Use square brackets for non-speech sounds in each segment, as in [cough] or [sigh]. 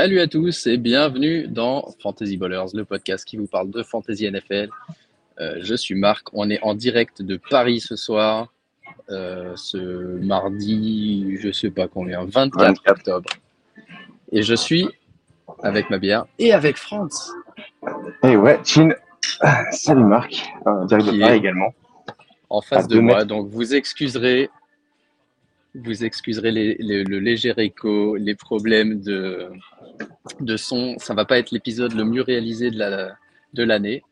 Salut à tous et bienvenue dans Fantasy Ballers, le podcast qui vous parle de Fantasy NFL. Euh, je suis Marc, on est en direct de Paris ce soir, euh, ce mardi, je sais pas combien, 24, octobre. Et je suis avec ma bière et avec Franz. Et ouais, Chin. Salut Marc, en direct de Paris également. En face de moi, donc vous excuserez vous excuserez le léger écho, les problèmes de, de son. Ça va pas être l'épisode le mieux réalisé de de l'année.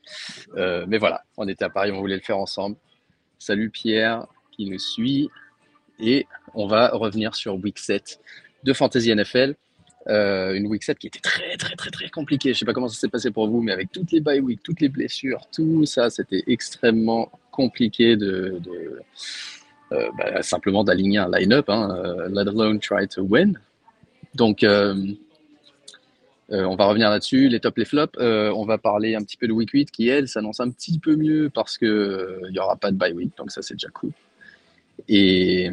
Euh, mais voilà, on était à Paris, on voulait le faire ensemble. Salut Pierre qui nous suit. Et on va revenir sur Week 7 de Fantasy NFL. Euh, une Week 7 qui était très très très très compliquée. Je sais pas comment ça s'est passé pour vous, mais avec toutes les bye week, toutes les blessures, tout ça, c'était extrêmement compliqué de, bah, simplement d'aligner un line-up, hein, euh, let alone try to win. Donc, euh, on va revenir là-dessus, les tops, les flops. on va parler un petit peu de Week 8 qui, elle, s'annonce un petit peu mieux parce qu'il n'y aura pas de bye week, donc ça, c'est déjà cool. Et,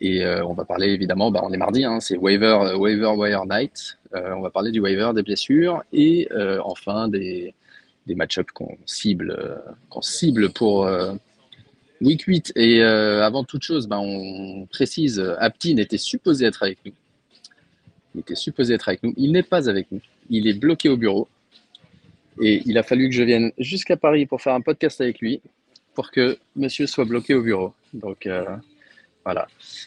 et on va parler évidemment, bah, on est mardi, hein, c'est waiver, waiver wire night. on va parler du waiver, des blessures et enfin des, des match-ups qu'on cible, qu'on cible pour, Week 8. Et euh, avant toute chose, ben, on précise, Aptin était supposé être avec nous. Il était supposé être avec nous. Il n'est pas avec nous. Il est bloqué au bureau. Et il a fallu que je vienne jusqu'à Paris pour faire un podcast avec lui pour que monsieur soit bloqué au bureau. Donc euh, voilà.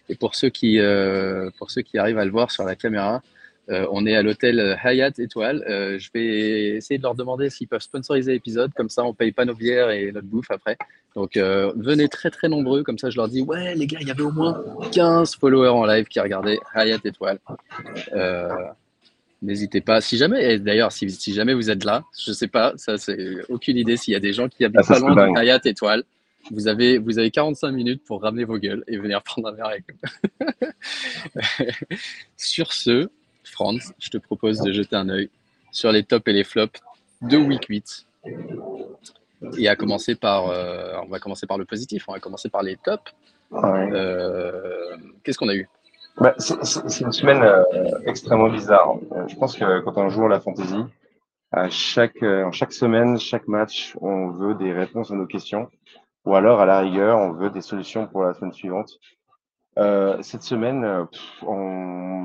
Et pour ceux, qui, euh, pour ceux qui arrivent à le voir sur la caméra, euh, on est à l'hôtel Hyatt Étoile. Euh, je vais essayer de leur demander s'ils peuvent sponsoriser l'épisode. Comme ça, on ne paye pas nos bières et notre bouffe après. Donc, euh, venez très, très nombreux. Comme ça, je leur dis Ouais, les gars, il y avait au moins 15 followers en live qui regardaient Hyatt Étoile. N'hésitez pas. Si jamais, d'ailleurs, si, jamais vous êtes là, je ne sais pas, ça, c'est aucune idée. S'il y a des gens qui habitent ah, pas loin de Hyatt Étoile, vous avez, vous avez 45 minutes pour ramener vos gueules et venir [laughs] prendre un verre avec nous. [laughs] Sur ce, Franz, je te propose de jeter un œil sur les tops et les flops de Week 8. Et à commencer par, euh, on va commencer par le positif, on va commencer par les tops. Euh, qu'est-ce qu'on a eu? Bah, C'est une semaine euh, extrêmement bizarre. Je pense que quand on joue à la fantasy, à chaque, en chaque semaine, chaque match, on veut des réponses à nos questions. Ou alors, à la rigueur, on veut des solutions pour la semaine suivante. Euh, cette semaine, euh,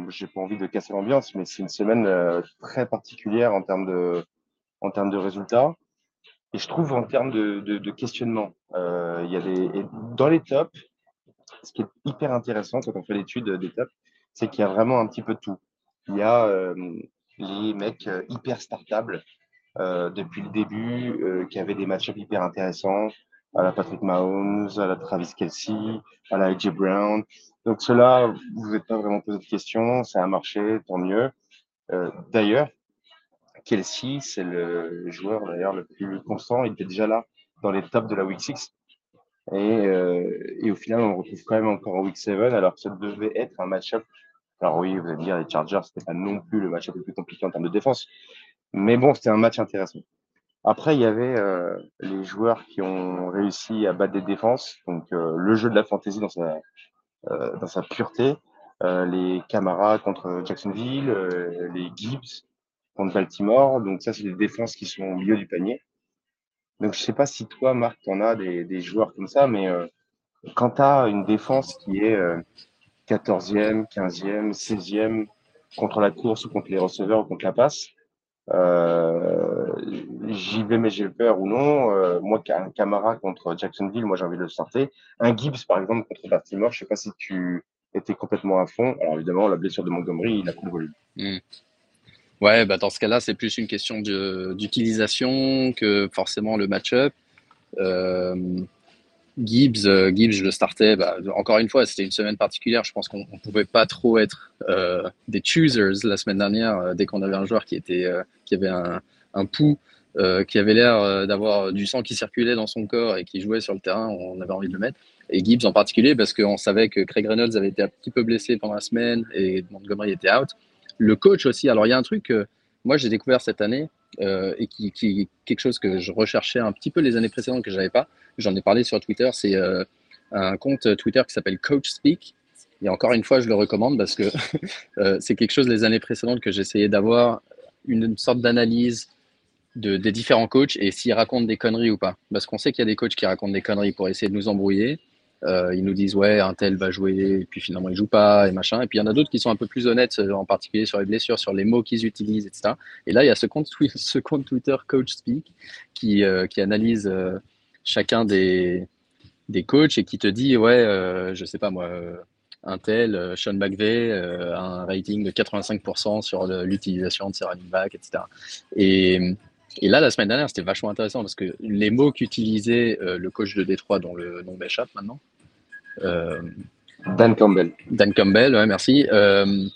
j'ai pas envie de casser l'ambiance, mais c'est une semaine euh, très particulière en termes de, résultats. Et je trouve en termes de, questionnement, il y a des dans les tops, ce qui est hyper intéressant quand on fait l'étude des tops, c'est qu'il y a vraiment un petit peu de tout. Il y a les mecs hyper startables depuis le début, qui avaient des matchs hyper intéressants, à la Patrick Mahomes, à la Travis Kelsey, à la AJ Brown. Donc cela, vous n'êtes pas vraiment posé de questions, ça a marché, tant mieux. Euh, d'ailleurs, Kelsey, c'est le joueur d'ailleurs le plus constant, il était déjà là dans les tops de la Week 6. Et, euh, et au final, on le retrouve quand même encore en Week 7, alors que ça devait être un match-up. Alors oui, vous allez dire, les Chargers, c'était pas non plus le match-up le plus compliqué en termes de défense. Mais bon, c'était un match intéressant. Après, il y avait euh, les joueurs qui ont réussi à battre des défenses, donc euh, le jeu de la fantasy dans sa, euh, dans sa pureté, les Camara contre Jacksonville, les Gibbs contre Baltimore, donc ça, c'est des défenses qui sont au milieu du panier. Donc, je sais pas si toi, Marc, tu en as des, des joueurs comme ça, mais quand tu as une défense qui est 14e, 15e, 16e contre la course ou contre les receveurs ou contre la passe, euh, j'y vais, mais j'ai peur ou non. Euh, moi, un Camara contre Jacksonville, moi j'ai envie de le sortir. Un Gibbs, par exemple, contre Baltimore, je sais pas si tu étais complètement à fond. Alors évidemment, la blessure de Montgomery, il a le volume. Hmm. Ouais, bah dans ce cas-là, c'est plus une question d'utilisation que forcément le match-up. Euh, Gibbs, euh, Gibbs, je le startais. Bah, encore une fois, c'était une semaine particulière. Je pense qu'on ne pouvait pas trop être euh, des choosers la semaine dernière euh, dès qu'on avait un joueur qui, était, qui avait un, un pouls, qui avait l'air d'avoir du sang qui circulait dans son corps et qui jouait sur le terrain. On avait envie de le mettre. Et Gibbs en particulier parce qu'on savait que Craig Reynolds avait été un petit peu blessé pendant la semaine et Montgomery était out. Le coach aussi. Alors, il y a un truc que moi j'ai découvert cette année et qui, qui quelque chose que je recherchais un petit peu les années précédentes que je n'avais pas j'en ai parlé sur Twitter, c'est euh, un compte Twitter qui s'appelle Coach Speak. Et encore une fois, je le recommande parce que [laughs] c'est quelque chose les années précédentes que j'essayais d'avoir une sorte d'analyse de, des différents coachs et s'ils racontent des conneries ou pas. Parce qu'on sait qu'il y a des coachs qui racontent des conneries pour essayer de nous embrouiller. Euh, ils nous disent ouais, un tel va jouer et puis finalement il joue pas et machin. Et puis il y en a d'autres qui sont un peu plus honnêtes, euh, en particulier sur les blessures, sur les mots qu'ils utilisent, etc. Et là il y a [laughs] ce compte, Twitter Coach Speak qui, euh, qui analyse chacun des, des coachs et qui te dit ouais, je sais pas moi, un tel, Sean McVay, un rating de 85% sur l'utilisation de ses running backs, etc. Et et là, la semaine dernière, c'était vachement intéressant parce que les mots qu'utilisait euh, le coach de Détroit, dont le nom m'échappe maintenant. Euh, Dan Campbell. Dan Campbell, ouais, merci. Euh,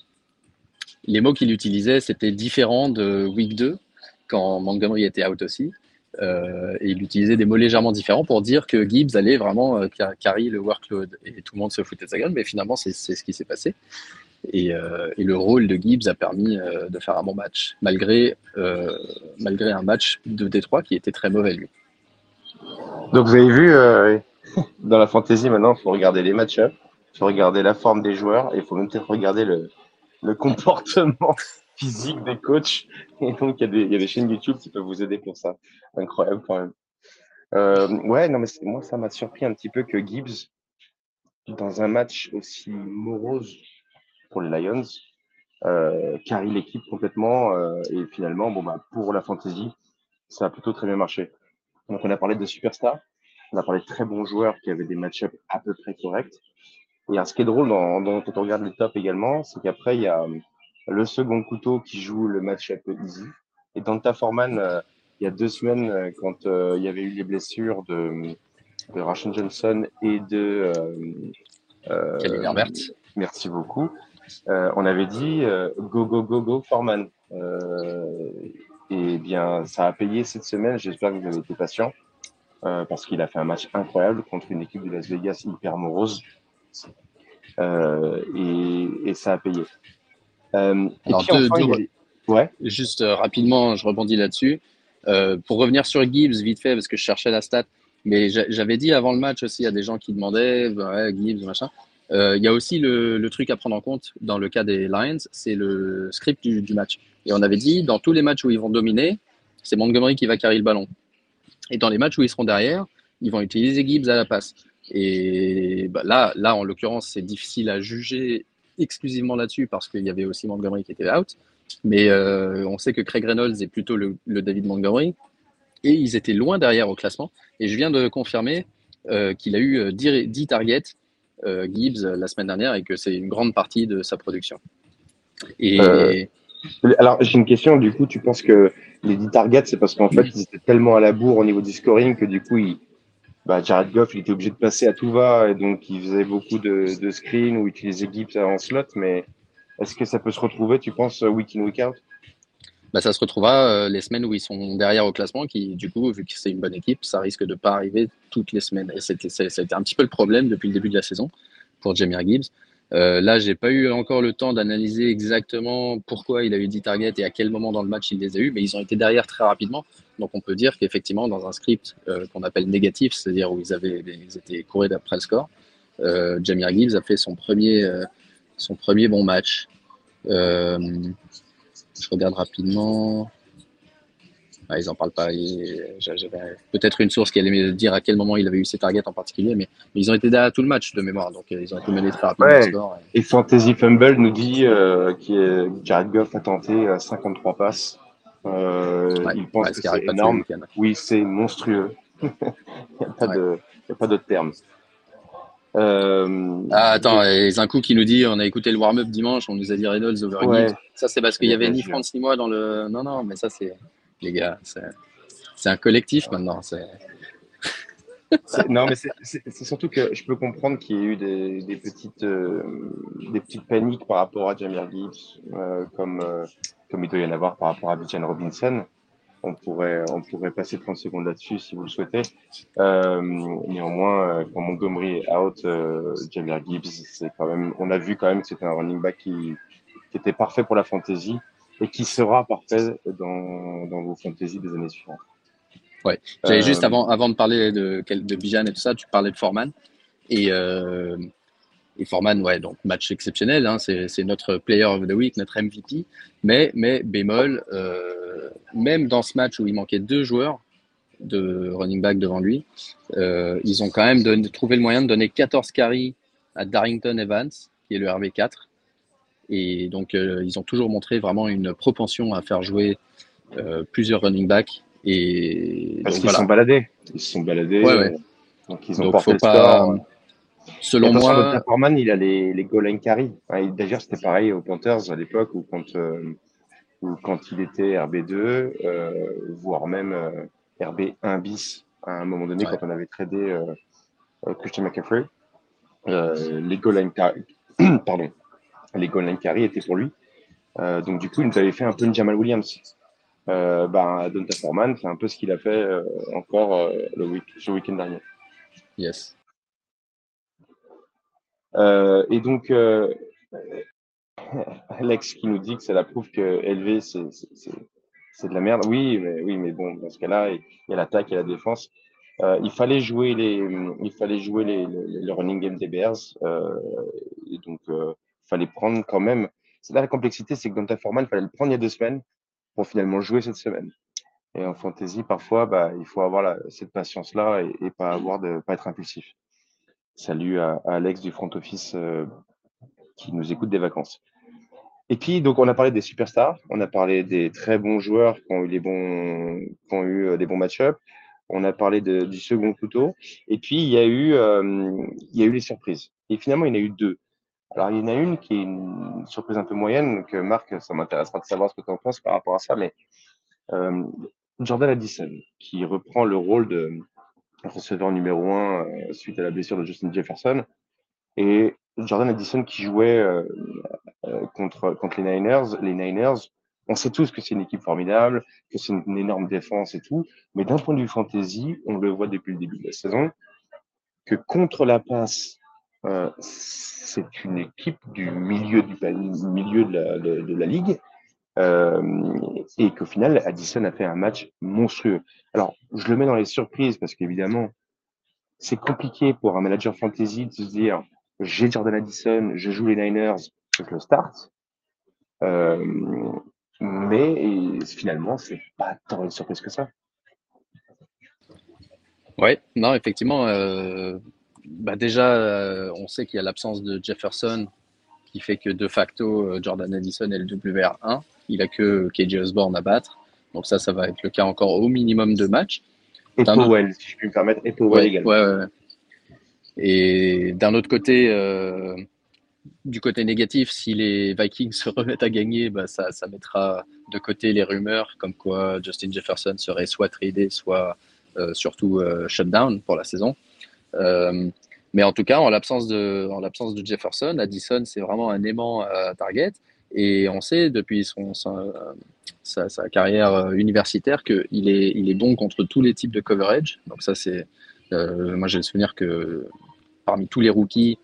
les mots qu'il utilisait, c'était différent de Week 2, quand Montgomery était out aussi. Et il utilisait des mots légèrement différents pour dire que Gibbs allait vraiment carry le workload. Et tout le monde se foutait de sa gueule, mais finalement, c'est ce qui s'est passé. Euh, et, le rôle de Gibbs a permis euh, de faire un bon match, malgré, euh, malgré un match de Détroit qui était très mauvais, lui. Donc, vous avez vu, dans la fantasy, maintenant, il faut regarder les matchs il faut regarder la forme des joueurs et il faut même peut-être regarder le, le comportement physique des coachs. Et donc, il y, a des, chaînes YouTube qui peuvent vous aider pour ça. Incroyable quand même. Euh, ouais, non, mais moi, ça m'a surpris un petit peu que Gibbs, dans un match aussi morose pour les Lions, euh, l'équipe complètement. Euh, et finalement, bon, bah, pour la fantasy, ça a plutôt très bien marché. Donc, on a parlé de superstars, on a parlé de très bons joueurs qui avaient des match-ups à peu près corrects. Et ce qui est drôle dans, quand on regarde les tops également, c'est qu'après, il y a le second couteau qui joue le match-up easy. Et dans ta Foreman, euh, il y a deux semaines, euh, quand euh, il y avait eu les blessures de, de Rashon Johnson et de euh, Merci beaucoup. Euh, on avait dit euh, go, go, go, go, Foreman. Euh, et bien, ça a payé cette semaine. J'espère que vous avez été patient parce qu'il a fait un match incroyable contre une équipe de Las Vegas hyper morose. Et, et, ça a payé. Ouais. Juste rapidement, je rebondis là-dessus. pour revenir sur Gibbs, vite fait, parce que je cherchais la stat, mais j'avais dit avant le match aussi, a des gens qui demandaient, ouais, Gibbs, machin. Euh, il y a aussi le, truc à prendre en compte dans le cas des Lions, c'est le script du, match. Et on avait dit, dans tous les matchs où ils vont dominer, c'est Montgomery qui va carrer le ballon. Et dans les matchs où ils seront derrière, ils vont utiliser Gibbs à la passe. Et bah, là, là, en l'occurrence, c'est difficile à juger exclusivement là-dessus parce qu'il y avait aussi Montgomery qui était out. Mais euh, on sait que Craig Reynolds est plutôt le, David Montgomery. Et ils étaient loin derrière au classement. Et je viens de confirmer euh, qu'il a eu 10, 10 targets euh, Gibbs la semaine dernière et que c'est une grande partie de sa production. Et... Euh, alors, j'ai une question. Du coup, tu penses que les 10 targets, c'est parce qu'en fait, ils étaient tellement à la bourre au niveau du scoring que du coup, il, bah, Jared Goff, il était obligé de passer à tout va et donc il faisait beaucoup de, de screens ou utilisait Gibbs en slot. Mais est-ce que ça peut se retrouver, tu penses, week in, week out? Bah, ça se retrouvera euh, les semaines où ils sont derrière au classement, qui du coup, vu que c'est une bonne équipe, ça risque de pas arriver toutes les semaines. Et c'était un petit peu le problème depuis le début de la saison pour Jamir Gibbs. Euh, là, j'ai pas eu encore le temps d'analyser exactement pourquoi il a eu 10 targets et à quel moment dans le match il les a eu, mais ils ont été derrière très rapidement. Donc on peut dire qu'effectivement, dans un script euh, qu'on appelle négatif, c'est-à-dire où ils, avaient, ils étaient courés d'après le score, euh, Jamir Gibbs a fait son premier, euh, son premier bon match. Euh, je regarde rapidement. Ah, ils n'en parlent pas. J'avais peut-être une source qui allait me dire à quel moment il avait eu ses targets en particulier, mais, ils ont été derrière tout le match de mémoire, donc ils ont été menés très rapidement. et... Fantasy Fumble nous dit que Jared Goff a tenté 53 euh, passes. Euh, il pense que c'est énorme. Oui, c'est monstrueux. [laughs] il n'y a pas de, d'autre terme. Euh, ah, attends, et un coup qui nous dit on a écouté le warm-up dimanche, on nous a dit Reynolds over ouais. Ça, c'est parce qu'il y avait ni France ni moi dans le. Non, non, mais ça, c'est. Les gars, c'est un collectif maintenant. non, mais c'est surtout que je peux comprendre qu'il y ait eu des, des petites, euh, des petites paniques par rapport à Jamir Gibbs, euh, comme, euh, comme il doit y en avoir par rapport à Bijan Robinson on pourrait, on pourrait passer 30 secondes là-dessus si vous le souhaitez. Euh, néanmoins, euh, quand Montgomery est out, euh, Jamir Gibbs, c'est quand même, on a vu quand même que c'était un running back qui, qui, était parfait pour la fantasy et qui sera parfait dans, dans vos fantasy des années suivantes. Ouais, j'avais juste avant, avant de parler de, de Bijan et tout ça, tu parlais de Foreman. Et et Foreman, ouais, donc match exceptionnel, hein, c'est notre player of the week, notre MVP. Mais, mais bémol, euh, même dans ce match où il manquait deux joueurs de running back devant lui, euh, ils ont quand même trouvé le moyen de donner 14 carries à Darrington Evans, qui est le RB4. Et donc, euh, ils ont toujours montré vraiment une propension à faire jouer plusieurs running backs. Et Parce qu'ils sont baladés. Ils se sont baladés. Ouais, ouais. Donc, ils ont porté le pas... Selon moi. Foreman, il a les, les goal line carry. D'ailleurs, c'était pareil aux Panthers à l'époque où quand, euh, quand il était RB2, euh, voire même euh, RB1 bis à un moment donné, quand on avait tradé Christian McCaffrey, les goal line carry, [clears throat] pardon, les goal line carry étaient pour lui. donc, du coup, il nous avait fait un peu une Jamal Williams. Euh, bah, Donta Foreman, c'est un peu ce qu'il a fait encore le, week le week-end dernier. Yes. Euh, et donc, euh, [laughs] Alex qui nous dit que ça la prouve que LV, c'est de la merde. Oui, mais, oui, mais bon, dans ce cas-là, il y a l'attaque et la défense. Euh, il fallait jouer les, il fallait jouer les, les, running game des Bears. Euh, et donc, euh, il fallait prendre quand même. C'est là la complexité, c'est que dans ta formale, il fallait le prendre il y a deux semaines pour finalement jouer cette semaine. Et en fantasy, parfois, bah, il faut avoir cette patience-là et, et, pas avoir de, pas être impulsif. Salut à, Alex du front office euh, qui nous écoute des vacances. Et puis, donc, on a parlé des superstars, on a parlé des très bons joueurs qui ont eu, les bons, qui ont eu euh, des bons match-ups, on a parlé du second couteau, et puis il y, a eu, euh, il y a eu les surprises. Et finalement, il y en a eu deux. Alors, il y en a une qui est une surprise un peu moyenne, donc Marc, ça m'intéressera de savoir ce que tu en penses par rapport à ça, mais euh, Jordan Addison, qui reprend le rôle de, receveur numéro un euh, suite à la blessure de Justin Jefferson. Et Jordan Addison qui jouait euh, euh, contre, contre les Niners. Les Niners, on sait tous que c'est une équipe formidable, que c'est une énorme défense et tout, mais d'un point de vue fantasy, on le voit depuis le début de la saison, que contre la passe, euh, c'est une équipe du milieu du milieu de la, de, de la ligue et qu'au final, Addison a fait un match monstrueux. Alors, je le mets dans les surprises parce qu'évidemment, c'est compliqué pour un manager fantasy de se dire j'ai Jordan Addison, je joue les Niners, je le start. Euh, mais finalement, c'est pas tant une surprise que ça. Ouais, non, effectivement, euh, bah déjà, euh, on sait qu'il y a l'absence de Jefferson qui fait que de facto, euh, Jordan Addison est le WR1. Il a que KJ Osborne à battre. Donc ça, ça va être le cas encore au minimum de matchs. Et Powell, si je puis me permettre, et Powell également. Ouais, ouais. Et d'un autre côté, euh, du côté négatif, si les Vikings [laughs] se remettent à gagner, bah ça, ça, mettra de côté les rumeurs comme quoi Justin Jefferson serait soit tradé, soit euh, surtout euh, shutdown pour la saison. Euh, mais en tout cas, en l'absence de, en l'absence de Jefferson, Addison, c'est vraiment un aimant à target. Et on sait depuis sa, carrière euh, universitaire qu'il est, bon contre tous les types de coverage. Donc ça, c'est, euh, moi j'ai le souvenir que parmi tous les rookies,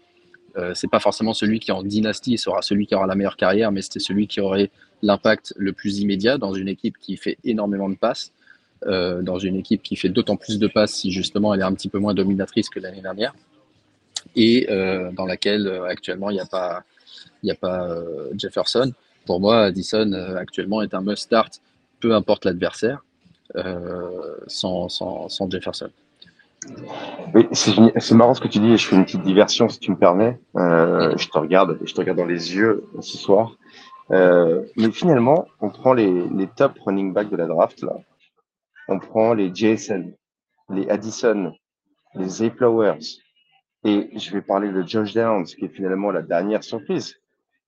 euh, c'est pas forcément celui qui en dynastie sera celui qui aura la meilleure carrière, mais c'était celui qui aurait l'impact le plus immédiat dans une équipe qui fait énormément de passes, euh, dans une équipe qui fait d'autant plus de passes si justement elle est un petit peu moins dominatrice que l'année dernière, et dans laquelle actuellement il n'y a pas il n'y a pas euh, Jefferson. Pour moi, Addison euh, actuellement est un must-start, peu importe l'adversaire, euh, sans, sans, sans, Jefferson. Oui, c'est marrant ce que tu dis. Je fais une petite diversion, si tu me permets. Je te regarde, je te regarde dans les yeux ce soir. Mais finalement, on prend les, les top running backs de la draft là. On prend les JSN, les Addison, les Zay Flowers, et je vais parler de Josh Downs, qui est finalement la dernière surprise.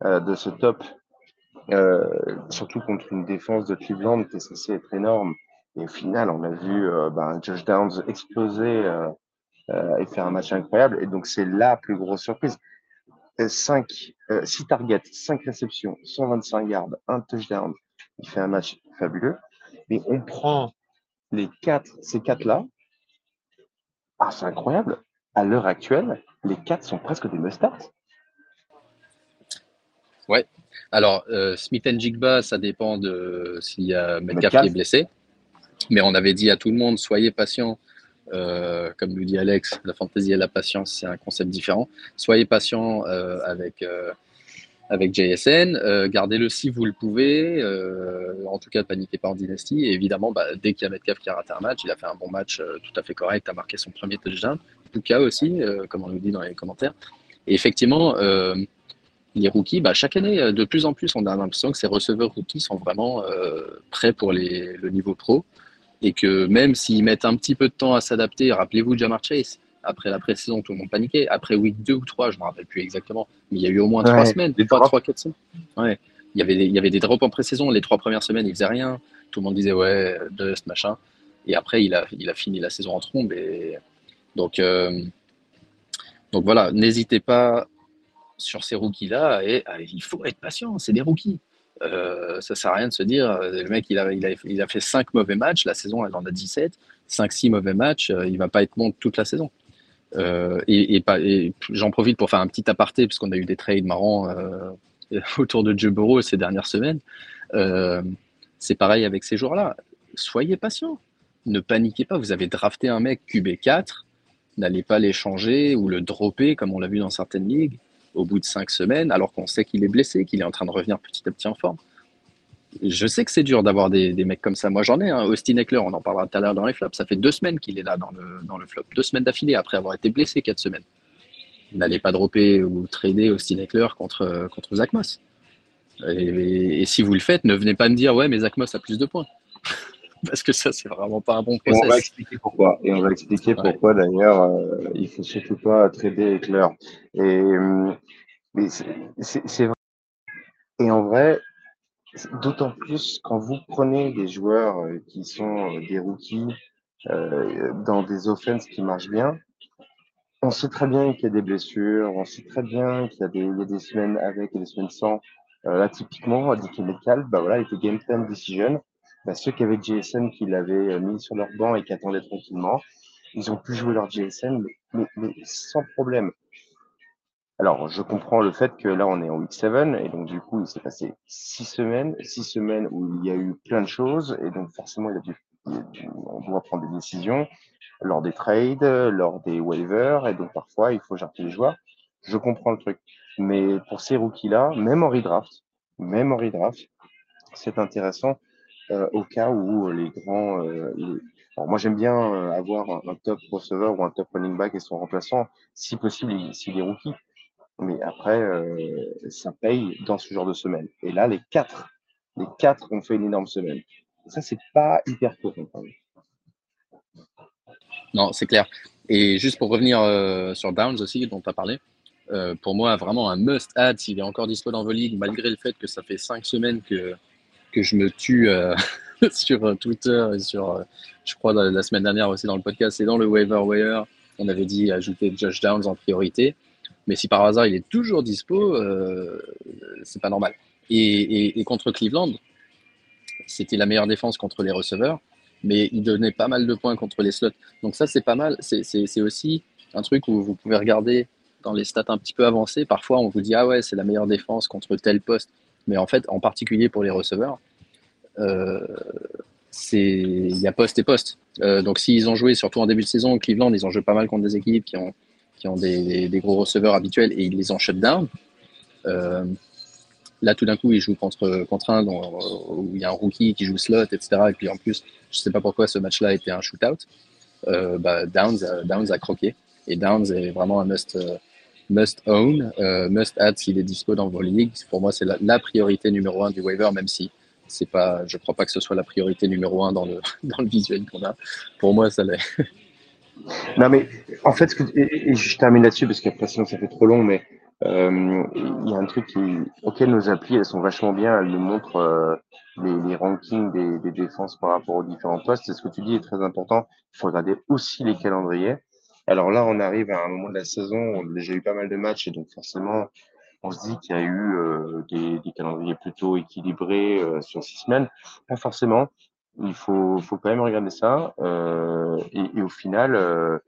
Euh, de ce top, euh, surtout contre une défense de Cleveland qui est censée être énorme. Et au final, on a vu euh, ben, Josh Downs exploser et faire un match incroyable. Et donc, c'est la plus grosse surprise. 5, 6 targets, 5 réceptions, 125 yards, un touchdown. Il fait un match fabuleux. Mais on prend les quatre, ces quatre-là. Ah, c'est incroyable. À l'heure actuelle, les quatre sont presque des must Ouais. Alors, euh, Smith Jigba, ça dépend de s'il y a Metcalf qui est blessé. Mais on avait dit à tout le monde, soyez patient. comme nous dit Alex, la fantaisie et la patience, c'est un concept différent. Soyez patient avec avec JSN. Euh, gardez-le si vous le pouvez. Euh, en tout cas, ne paniquez pas en dynastie. Et évidemment, bah, dès qu'il y a Metcalf qui a raté un match, il a fait un bon match euh, tout à fait correct, a marqué son premier touchdown. Puka aussi, comme on nous dit dans les commentaires. Et effectivement, les rookies, bah, chaque année, de plus en plus, on a l'impression que ces receveurs rookies sont vraiment prêts pour les, le niveau pro. Et que même s'ils mettent un petit peu de temps à s'adapter, rappelez-vous Jamar Chase, après la pré-saison, tout le monde paniquait. Après week 2 ou 3, je ne me rappelle plus exactement, mais il y a eu au moins 3 semaines, 3, 3, 4 semaines. Ouais. Il, y avait des, il y avait des drops en pré-saison. Les 3 premières semaines, il faisait rien. Tout le monde disait, ouais, Dust, machin. Et après, il a, il a fini la saison en trombe. Et... Donc, euh... donc voilà, n'hésitez pas sur ces rookies-là. Et ah, il faut être patient, c'est des rookies. Euh, ça sert à rien de se dire, le mec, il a, fait 5 mauvais matchs, la saison, elle en a 17. 5-6 mauvais matchs, euh, il va pas être bon toute la saison. Euh, et, j'en profite pour faire un petit aparté, puisqu'on a eu des trades marrants euh, [laughs] autour de Joe Burrow ces dernières semaines. Euh, c'est pareil avec ces joueurs-là. Soyez patient. Ne paniquez pas. Vous avez drafté un mec QB4. N'allez pas l'échanger ou le dropper, comme on l'a vu dans certaines ligues, au bout de cinq semaines, alors qu'on sait qu'il est blessé, qu'il est en train de revenir petit à petit en forme je sais que c'est dur d'avoir des, mecs comme ça. Moi, j'en ai. un. Austin Eckler, on en parlera tout à l'heure dans les flops. Ça fait deux semaines qu'il est là dans le, dans flop. Deux semaines d'affilée après avoir été blessé quatre semaines. N'allez pas dropper ou trader Austin Eckler contre, contre Zach Moss. Et, si vous le faites, ne venez pas me dire ouais, mais Zach Moss a plus de points. [laughs] Parce que ça, c'est vraiment pas un bon process. on va expliquer pourquoi. Et on va expliquer pourquoi d'ailleurs, euh, il faut surtout pas trader Eckler. Et euh, c'est vrai. Et en vrai, D'autant plus quand vous prenez des joueurs euh, qui sont euh, des rookies euh, dans des offenses qui marchent bien, on sait très bien qu'il y a des blessures, on sait très bien qu'il y, a des, il y a des semaines avec et des semaines sans. Euh, là, typiquement, à Dick Metcalf, bah voilà, il était game time decision. Bah, ceux qui avaient JSN qui l'avaient mis sur leur banc et qui attendaient tranquillement, ils ont pu jouer leur JSN, mais, sans problème. Alors, je comprends le fait que là, on est en week 7, et donc du coup, il s'est passé six semaines, six semaines où il y a eu plein de choses, et donc forcément, il a dû, on doit prendre des décisions lors des trades, lors des waivers, et donc parfois, il faut jarter les joueurs. Je comprends le truc. Mais pour ces rookies-là, même en redraft, même en redraft, c'est intéressant euh, au cas où les grands. Euh, moi, j'aime bien euh, avoir un, top receiver ou un top running back et son remplaçant, si possible, s'il est rookie. Mais après, euh, ça paye dans ce genre de semaine. Et là, les quatre, les quatre ont fait une énorme semaine. ça, c'est pas hyper courant. Non, c'est clair. Et juste pour revenir euh, sur Downs aussi, dont tu as parlé, euh, pour moi, vraiment un must-add s'il est encore dispo dans vos ligues, malgré le fait que ça fait cinq semaines que, que je me tue [laughs] sur Twitter et sur, je crois, la, semaine dernière aussi dans le podcast, c'est dans le waiver wire. On avait dit ajouter Josh Downs en priorité. Mais si par hasard il est toujours dispo, euh, c'est pas normal. Et, contre Cleveland, c'était la meilleure défense contre les receveurs, mais il donnait pas mal de points contre les slots. Donc ça, c'est pas mal. C'est aussi un truc où vous pouvez regarder dans les stats un petit peu avancées. Parfois, on vous dit ah ouais, c'est la meilleure défense contre tel poste. Mais en fait, en particulier pour les receveurs, euh, il y a poste et poste. Euh, donc s'ils ont joué, surtout en début de saison, Cleveland, ils ont joué pas mal contre des équipes qui ont qui ont des, gros receveurs habituels et ils les ont shut down. Euh, là, tout d'un coup, ils jouent contre, contre un où il y a un rookie qui joue slot, etc. Et puis en plus, je ne sais pas pourquoi ce match-là était un shootout. Euh, bah, Downs, Downs a croqué. Et Downs est vraiment un must, must own, euh, must add s'il est dispo dans vos ligues. Pour moi, c'est la, priorité numéro un du waiver, même si c'est pas, je crois pas que ce soit la priorité numéro un dans le, [laughs] dans le visuel qu'on a. Pour moi, ça l'est. [laughs] Non, mais en fait, et, je termine là-dessus parce qu'après, sinon, ça fait trop long, mais euh, il y a un truc qui, auquel nos applis, elles sont vachement bien, elles nous montrent euh, les, les, rankings des, des, défenses par rapport aux différents postes. Et ce que tu dis est très important. Il faut regarder aussi les calendriers. Alors là, on arrive à un moment de la saison, on a déjà eu pas mal de matchs, et donc forcément, on se dit qu'il y a eu euh, des, calendriers plutôt équilibrés euh, sur six semaines. Pas forcément. Il faut, faut quand même regarder ça. Euh, et, et, au final,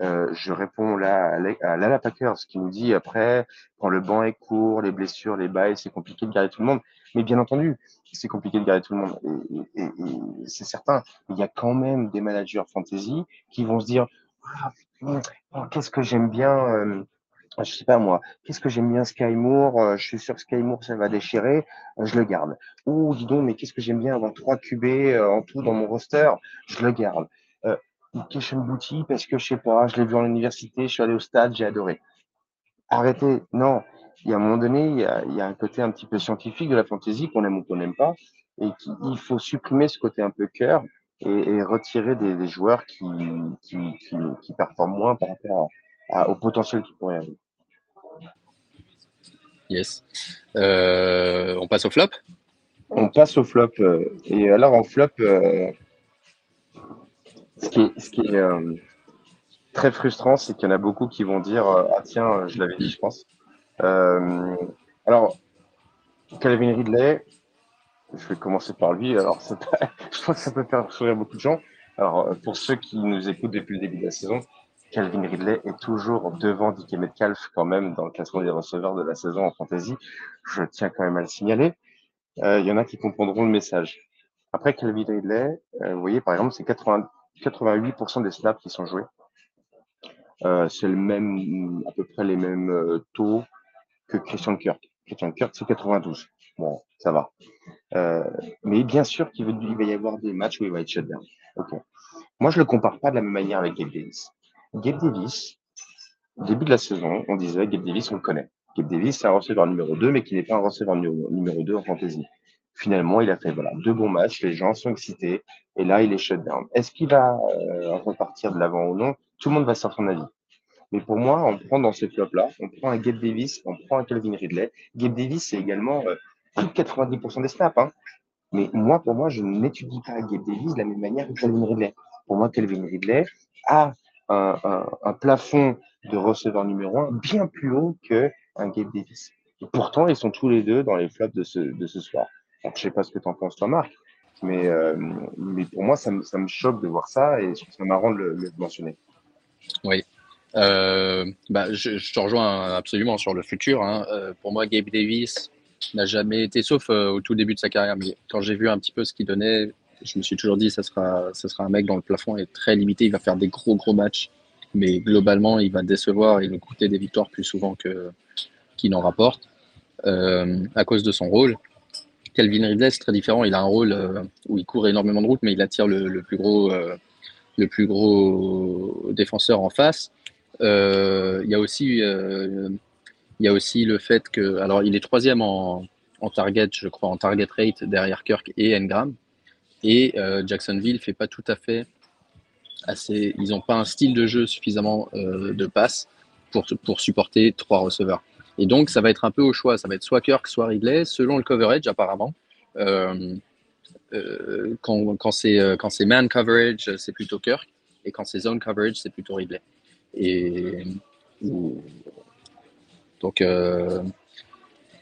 je réponds là à Lala Packers qui nous dit après, quand le banc est court, les blessures, les bails, c'est compliqué de garder tout le monde. Mais bien entendu, c'est compliqué de garder tout le monde. Et, c'est certain, il y a quand même des managers fantasy qui vont se dire qu'est-ce que j'aime bien. Euh, je sais pas moi, qu'est-ce que j'aime bien Sky Moore, euh, je suis sûr que Sky Moore ça va déchirer, euh, je le garde. Ou dis donc, mais qu'est-ce que j'aime bien avoir trois QB en tout dans mon roster, je le garde. Euh, parce que je sais pas, je l'ai vu en université, je suis allé au stade, j'ai adoré. Arrêtez, non. Il y a un moment donné, il y a, il y a un côté un petit peu scientifique de la fantaisie qu'on aime ou qu'on n'aime pas, et qu'il faut supprimer ce côté un peu cœur et, retirer des, joueurs qui, qui, qui, performent moins par rapport au potentiel qu'ils pourraient avoir. Yes. Euh, on passe au flop? On passe au flop. Euh, et alors en flop, euh, ce qui est, ce qui est très frustrant, c'est qu'il y en a beaucoup qui vont dire Ah tiens, je l'avais dit, je pense. alors, Calvin Ridley, je vais commencer par lui. Alors, [laughs] je pense que ça peut faire sourire beaucoup de gens. Alors, pour ceux qui nous écoutent depuis le début de la saison, Calvin Ridley est toujours devant DK Metcalf quand même dans le classement des receveurs de la saison en fantasy. Je tiens quand même à le signaler. Euh, il y en a qui comprendront le message. Après Calvin Ridley, euh, vous voyez par exemple, c'est 88% des snaps qui sont joués. Euh, c'est le même, à peu près les mêmes taux que Christian Kirk. Christian Kirk, c'est 92. Bon, ça va. mais bien sûr qu'il va y avoir des matchs où il va être shutdown. Ok. Moi, je le compare pas de la même manière avec Gabe Davis. Gabe Davis, début de la saison, on disait Gabe Davis, on le connaît. Gabe Davis, c'est un receveur numéro 2, mais qui n'est pas un receveur numéro 2 en fantasy. Finalement, il a fait voilà, deux bons matchs, les gens sont excités, et là, il est shut down. Est-ce qu'il va euh, repartir de l'avant ou non? Tout le monde va faire son avis. Mais pour moi, on prend dans ce flop-là, on prend un Gabe Davis, on prend un Calvin Ridley. Gabe Davis, c'est également euh, plus de 90% des snaps. Hein. Mais moi, pour moi, je n'étudie pas Gabe Davis de la même manière que Calvin Ridley. Pour moi, Calvin Ridley a un, plafond de receveur numéro un bien plus haut qu'un Gabe Davis. Et pourtant, ils sont tous les deux dans les flops de ce, de ce soir. je ne sais pas ce que tu en penses, toi, Marc, mais, euh, mais pour moi, ça, ça, me choque de voir ça et je ça marrant de le, mentionner. Oui. Euh, bah, je, je, te rejoins absolument sur le futur. Hein. Euh, pour moi, Gabe Davis n'a jamais été, sauf au tout début de sa carrière, mais quand j'ai vu un petit peu ce qu'il donnait, je me suis toujours dit, ça sera, ça sera un mec dont le plafond est très limité. Il va faire des gros, gros matchs. Mais globalement, il va décevoir et nous coûter des victoires plus souvent que, qu'il n'en rapporte euh, à cause de son rôle. Calvin Ridley, c'est très différent. Il a un rôle euh, où il court énormément de routes, mais il attire le, plus, gros, euh, le plus gros défenseur en face. il, y a aussi, il y a aussi le fait que. Alors, il est troisième en, target, je crois, en target rate derrière Kirk et Engram. Et euh, Jacksonville fait pas tout à fait assez. Ils n'ont pas un style de jeu suffisamment euh, de passe pour, pour supporter trois receveurs. Et donc, ça va être un peu au choix. Ça va être soit Kirk, soit Ridley, selon le coverage, apparemment. Euh, quand, quand c'est man coverage, c'est plutôt Kirk. Et quand c'est zone coverage, c'est plutôt Ridley. Et donc,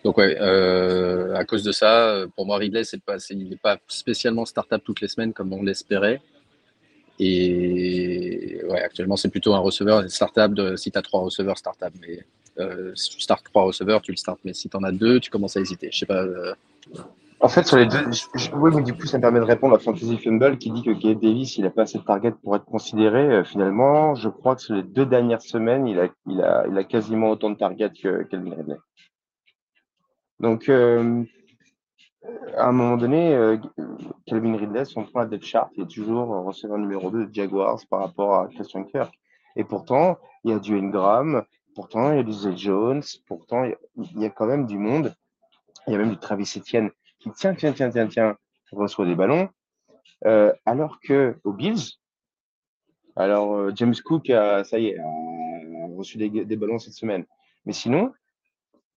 donc ouais, euh, à cause de ça, pour moi Ridley, il n'est pas spécialement startup toutes les semaines comme on l'espérait. Et ouais, actuellement c'est plutôt un receveur startup de, si tu as trois receveurs startup. Mais euh, si tu startes trois receveurs, tu le startes. Mais si tu en as deux, tu commences à hésiter. Je sais pas. Euh. En fait, sur les deux, oui, mais du coup, ça me permet de répondre à Fantasy Fumble qui dit que Gabe Davis, il n'a pas assez de target pour être considéré. finalement, je crois que sur les deux dernières semaines, il a, quasiment autant de targets que Kelvin Ridley. Donc, euh, à un moment donné, euh, Calvin Ridley, son point depth chart, il est toujours receveur numéro 2 de Jaguars par rapport à Christian Kirk. Et pourtant, il y a du Ingram, pourtant, il y a du Zay Jones, pourtant, il y a quand même du monde. Il y a même du Travis Etienne qui, tiens, tiens, tiens, tiens, reçoit des ballons. Euh, alors que aux Bills, alors James Cook, a, ça y est, a reçu des, ballons cette semaine. Mais sinon,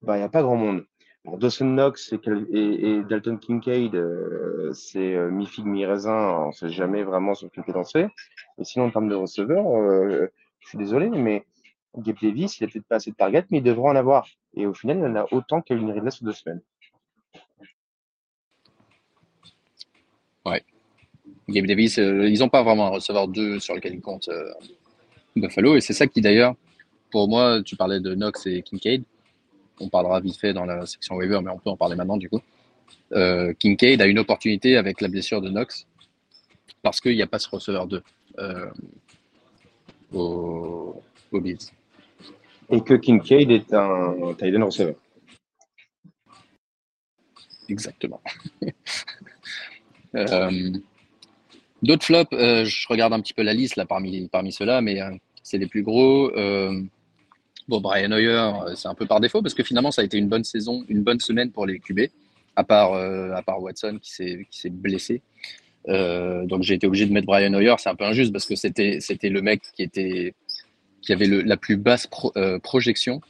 bah, il n'y a pas grand monde. Dawson Knox et, Dalton Kincaid, euh, c'est euh, mi-figue, mi-raisin, on ne sait jamais vraiment sur quel pied danser. Et sinon, en termes de receveur, euh, je suis désolé, mais Gabe Davis, il n'a peut-être pas assez de target, mais il devrait en avoir. Et au final, il en a autant qu'Alvin Ridley sur deux semaines. Ouais. Gabe Davis, ils n'ont pas vraiment un receveur 2 sur lequel ils comptent Buffalo. Et c'est ça qui, d'ailleurs, pour moi, tu parlais de Knox et Kincaid on parlera vite fait dans la section waiver, mais on peut en parler maintenant du coup. euh, Kincaid a une opportunité avec la blessure de Knox parce qu'il n'y a pas ce receveur 2 euh, au, au Bills. Et que Kincaid est un tight end receveur. Exactement. [laughs] D'autres flops, euh, je regarde un petit peu la liste là parmi, parmi ceux-là, mais euh, c'est les plus gros. Euh, bon, Brian Hoyer, c'est un peu par défaut parce que finalement, ça a été une bonne saison, une bonne semaine pour les QB, à part, à part Watson qui s'est blessé. donc j'ai été obligé de mettre Brian Hoyer. C'est un peu injuste parce que c'était le mec qui, était, qui avait la plus basse projection,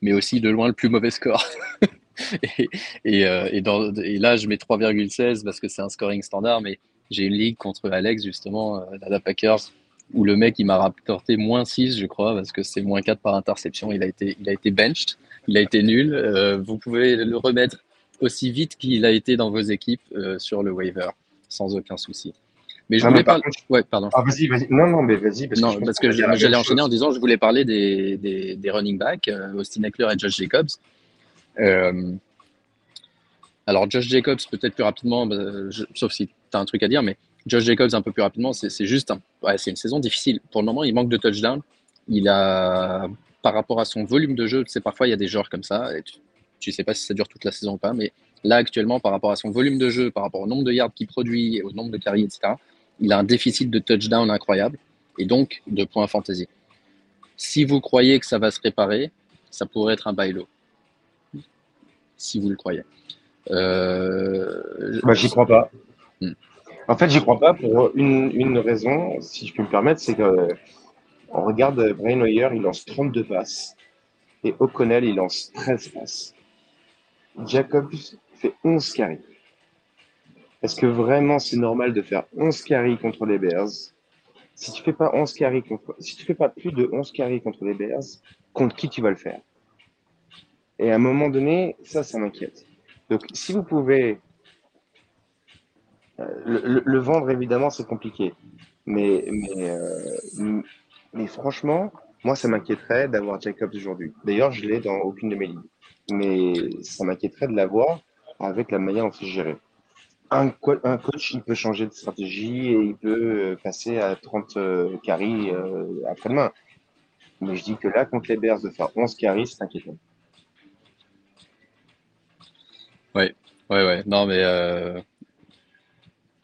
mais aussi de loin le plus mauvais score. [laughs] et, dans, et, là, je mets 3,16 parce que c'est un scoring standard, mais j'ai une ligue contre Alex, justement, euh, la Packers, où le mec, il m'a rapporté moins 6, je crois, parce que c'est moins 4 par interception. Il a été, il a été benched, il a été nul. Euh, vous pouvez le remettre aussi vite qu'il a été dans vos équipes euh, sur le waiver, sans aucun souci. Mais je voulais parler. Ouais, pardon. Ah, vas-y, vas-y. Non, non, mais vas-y. Parce non, que parce que j'allais enchaîner en disant je voulais parler des, des, des running backs, Austin Eckler et Josh Jacobs. alors, Josh Jacobs, peut-être plus rapidement, bah, sauf si un truc à dire, mais Josh Jacobs, un peu plus rapidement, c'est juste ouais, c'est une saison difficile. Pour le moment, il manque de touchdown. Il a, par rapport à son volume de jeu, tu sais, parfois il y a des genres comme ça, et tu, sais pas si ça dure toute la saison ou pas, mais là, actuellement, par rapport à son volume de jeu, par rapport au nombre de yards qu'il produit, au nombre de carries, etc., il a un déficit de touchdown incroyable, et donc de points fantasy. Si vous croyez que ça va se réparer, ça pourrait être un bailo. Si vous le croyez. Euh, bah, j'y crois pas. Hmm. En fait, j'y crois pas pour une, raison, si je peux me permettre, c'est que on regarde Brian Hoyer, il lance 32 passes et O'Connell, il lance 13 passes. Jacobs fait 11 carries. Est-ce que vraiment c'est normal de faire 11 carries contre les Bears? Si tu fais pas 11 carries contre, si tu fais pas plus de 11 carries contre les Bears, contre qui tu vas le faire? Et à un moment donné, ça, ça m'inquiète. Donc, si vous pouvez euh, le, vendre, évidemment, c'est compliqué. Mais, euh, mais franchement, moi, ça m'inquiéterait d'avoir Jacobs aujourd'hui. D'ailleurs, je l'ai dans aucune de mes ligues. Mais ça m'inquiéterait de l'avoir avec la manière dont c'est géré. Un, coach, il peut changer de stratégie et il peut euh, passer à 30 carries après-demain. Mais je dis que là, contre les Bears, de faire 11 carries, c'est inquiétant. Oui, oui, oui. Non, mais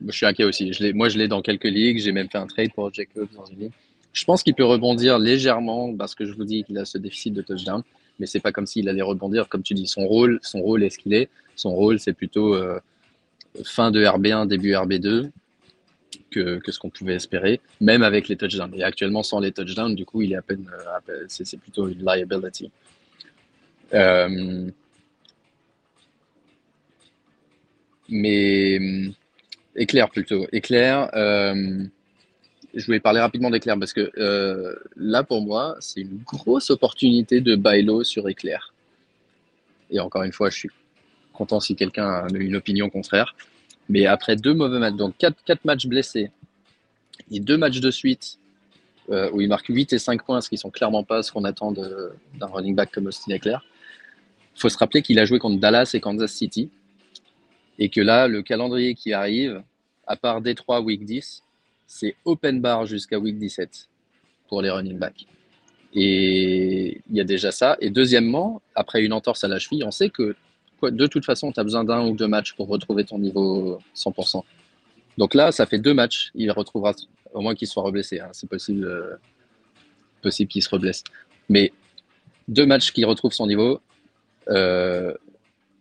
je suis inquiet aussi. Moi, je l'ai dans quelques ligues. J'ai même fait un trade pour Jacobs dans une ligue. Je pense qu'il peut rebondir légèrement parce que je vous dis qu'il a ce déficit de touchdown, mais c'est pas comme s'il allait rebondir. Comme tu dis, son rôle, son rôle est ce qu'il est. Son rôle, c'est plutôt euh, fin de RB1, début RB2 que, ce qu'on pouvait espérer, même avec les touchdowns. Et actuellement, sans les touchdowns, du coup, il est à peine, euh, c'est plutôt une liability. Euh, mais Éclair plutôt. Éclair. Euh, je voulais parler rapidement d'Éclair parce que euh, là, pour moi, c'est une grosse opportunité de bailo sur Éclair. Et encore une fois, je suis content si quelqu'un a une opinion contraire. Mais après deux mauvais matchs, donc quatre, quatre matchs blessés et deux matchs de suite euh, où il marque 8 et 5 points, ce qui sont clairement pas ce qu'on attend d'un running back comme Austin Éclair. Il faut se rappeler qu'il a joué contre Dallas et Kansas City. Et que là, le calendrier qui arrive, à part Détroit week 10, c'est open bar jusqu'à week 17 pour les running backs. Et il y a déjà ça. Et deuxièmement, après une entorse à la cheville, on sait que de toute façon, tu as besoin d'un ou deux matchs pour retrouver ton niveau 100%. Donc là, ça fait deux matchs. Il retrouvera, au moins qu'il soit reblessé. Hein. C'est possible, euh, possible qu'il se reblesse. Mais deux matchs qui retrouvent son niveau. Euh,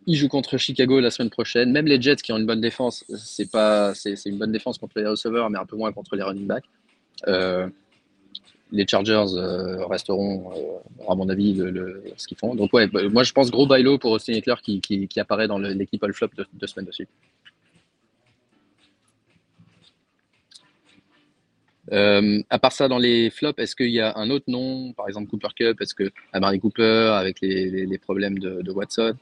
il joue contre Chicago la semaine prochaine. Même les Jets qui ont une bonne défense, c'est pas, c'est, une bonne défense contre les receveurs, mais un peu moins contre les running backs. Euh, les Chargers euh, resteront, euh, à mon avis, le, ce qu'ils font. Donc ouais, bah, moi je pense gros bailo pour Austin Eckler qui, qui, apparaît dans l'équipe All Flop de deux semaines de suite. à part ça, dans les flops, est-ce qu'il y a un autre nom, par exemple Cooper Cup Est-ce que Amari Cooper avec les, problèmes de Watson?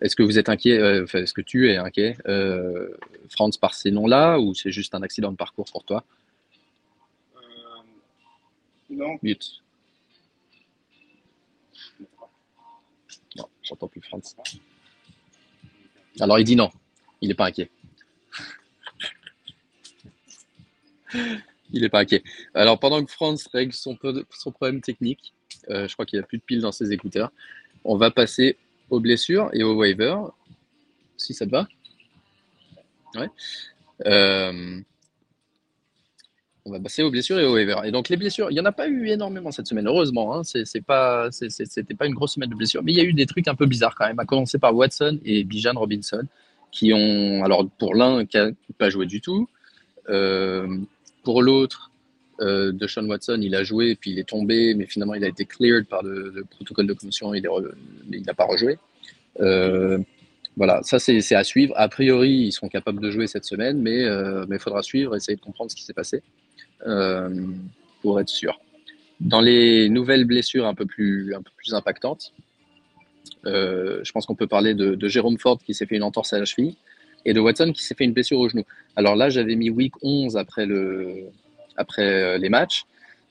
Est-ce que vous êtes inquiet, euh, est-ce que tu es inquiet, euh, Franz, par ces noms-là, ou c'est juste un accident de parcours pour toi? Euh, Non. Mute. Non, j'entends plus Franz. Alors il dit non. Il n'est pas inquiet. Il n'est pas inquiet. Alors, pendant que France règle son, son problème technique, je crois qu'il n'y a plus de piles dans ses écouteurs, on va passer aux blessures et aux waivers, si ça te va. Ouais. Euh, on va passer aux blessures et aux waivers. Et donc, les blessures, il n'y en a pas eu énormément cette semaine, heureusement. Hein, c'est pas, c'était pas une grosse semaine de blessures, mais il y a eu des trucs un peu bizarres quand même, à commencer par Watson et Bijan Robinson, qui ont, alors pour l'un, qui n'a pas joué du tout. Euh, pour l'autre, euh, de Sean Watson, il a joué, puis il est tombé, mais finalement il a été cleared par le, protocole de commotion, il n'a pas rejoué. Euh, voilà, ça c'est à suivre. A priori, ils sont capables de jouer cette semaine, mais il faudra suivre, essayer de comprendre ce qui s'est passé pour être sûr. Dans les nouvelles blessures un peu plus, un peu plus impactantes, je pense qu'on peut parler de, de Jérôme Ford qui s'est fait une entorse à la cheville et de Watson qui s'est fait une blessure au genou. Alors là, j'avais mis week 11 après, le, après euh, les matchs.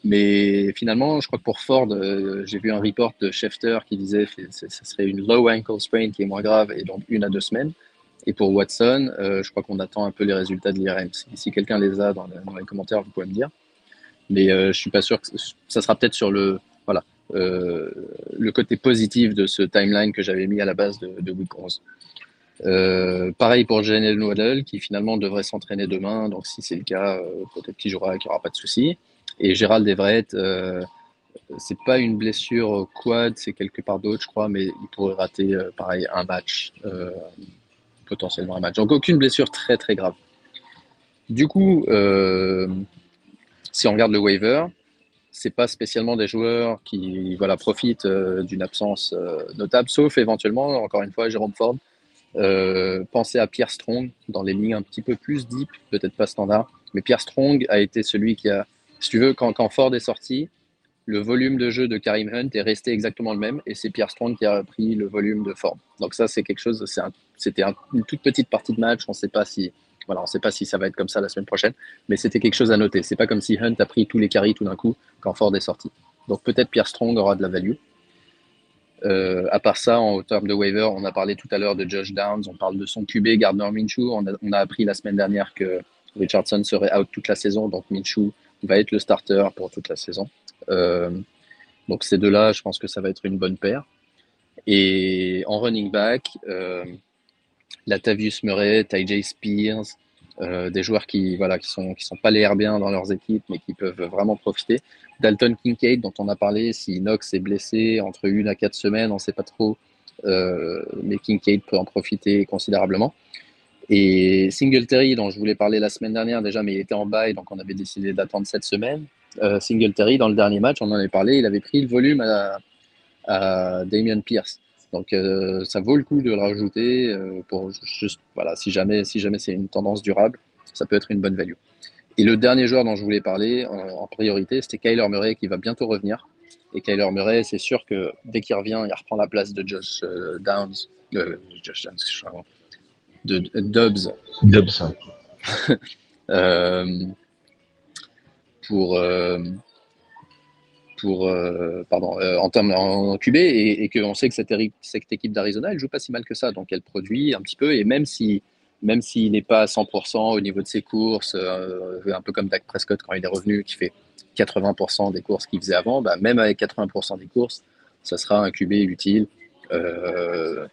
Mais finalement, je crois que pour Ford, euh, j'ai vu un report de Schefter qui disait que ce serait une low ankle sprain qui est moins grave et donc une à deux semaines. Et pour Watson, euh, je crois qu'on attend un peu les résultats de l'IRM. Si, quelqu'un les a dans, les commentaires, vous pouvez me dire. Mais je suis pas sûr que ça sera peut-être sur le, voilà, le côté positif de ce timeline que j'avais mis à la base de, de week 11. Euh, pareil pour Janelle Waddle qui finalement devrait s'entraîner demain. Donc si c'est le cas, euh, peut-être qu'il jouera, qu'il n'y aura pas de souci. Et Gérald Everett, euh, c'est pas une blessure quad, c'est quelque part d'autre, je crois, mais il pourrait rater pareil un match, potentiellement un match. Donc aucune blessure très très grave. Du coup, si on regarde le waiver, c'est pas spécialement des joueurs qui voilà profitent d'une absence notable, sauf éventuellement, encore une fois, Jérôme Ford euh, pensez à Pierre Strong dans les lignes un petit peu plus deep, peut-être pas standard, mais Pierre Strong a été celui qui a, si tu veux, quand, quand Ford est sorti, le volume de jeu de Karim Hunt est resté exactement le même et c'est Pierre Strong qui a pris le volume de Ford. Donc ça, c'est quelque chose, c'était une toute petite partie de match, on ne sait pas si, voilà, on sait pas si ça va être comme ça la semaine prochaine, mais c'était quelque chose à noter. C'est pas comme si Hunt a pris tous les carries tout d'un coup quand Ford est sorti. Donc peut-être Pierre Strong aura de la value. Euh, à part ça, en termes de waiver, on a parlé tout à l'heure de Josh Downs, on parle de son QB, Gardner Minshew. On a, appris la semaine dernière que Richardson serait out toute la saison, donc Minshew va être le starter pour toute la saison. Euh, donc ces deux-là, je pense que ça va être une bonne paire. Et en running back, euh, Latavius Murray, Ty Spears, euh, des joueurs qui voilà qui sont qui sont pas les RB1 dans leurs équipes, mais qui peuvent vraiment profiter. Dalton Kincaid, dont on a parlé, si Knox est blessé entre une à quatre semaines, on ne sait pas trop, euh, mais Kincaid peut en profiter considérablement. Et Singletary, dont je voulais parler la semaine dernière déjà, mais il était en bail, donc on avait décidé d'attendre cette semaine. Euh, Singletary, dans le dernier match, on en avait parlé, il avait pris le volume à, à Damien Pierce. Donc euh, ça vaut le coup de le rajouter euh, pour juste, voilà, si jamais, si jamais c'est une tendance durable, ça peut être une bonne value. Et le dernier joueur dont je voulais parler en, priorité, c'était Kyler Murray qui va bientôt revenir. Et Kyler Murray, c'est sûr que dès qu'il revient, il reprend la place de Josh euh, Downs, Josh Downs, de, de Dubs. Dubs. [laughs] euh, pour pour pardon en termes en QB et, qu'on sait que cette, équipe d'Arizona elle joue pas si mal que ça donc elle produit un petit peu et même si même s'il n'est pas à 100% au niveau de ses courses, euh, un peu comme Dak Prescott quand il est revenu, qui fait 80% des courses qu'il faisait avant, bah, même avec 80% des courses, ça sera un QB utile. Euh,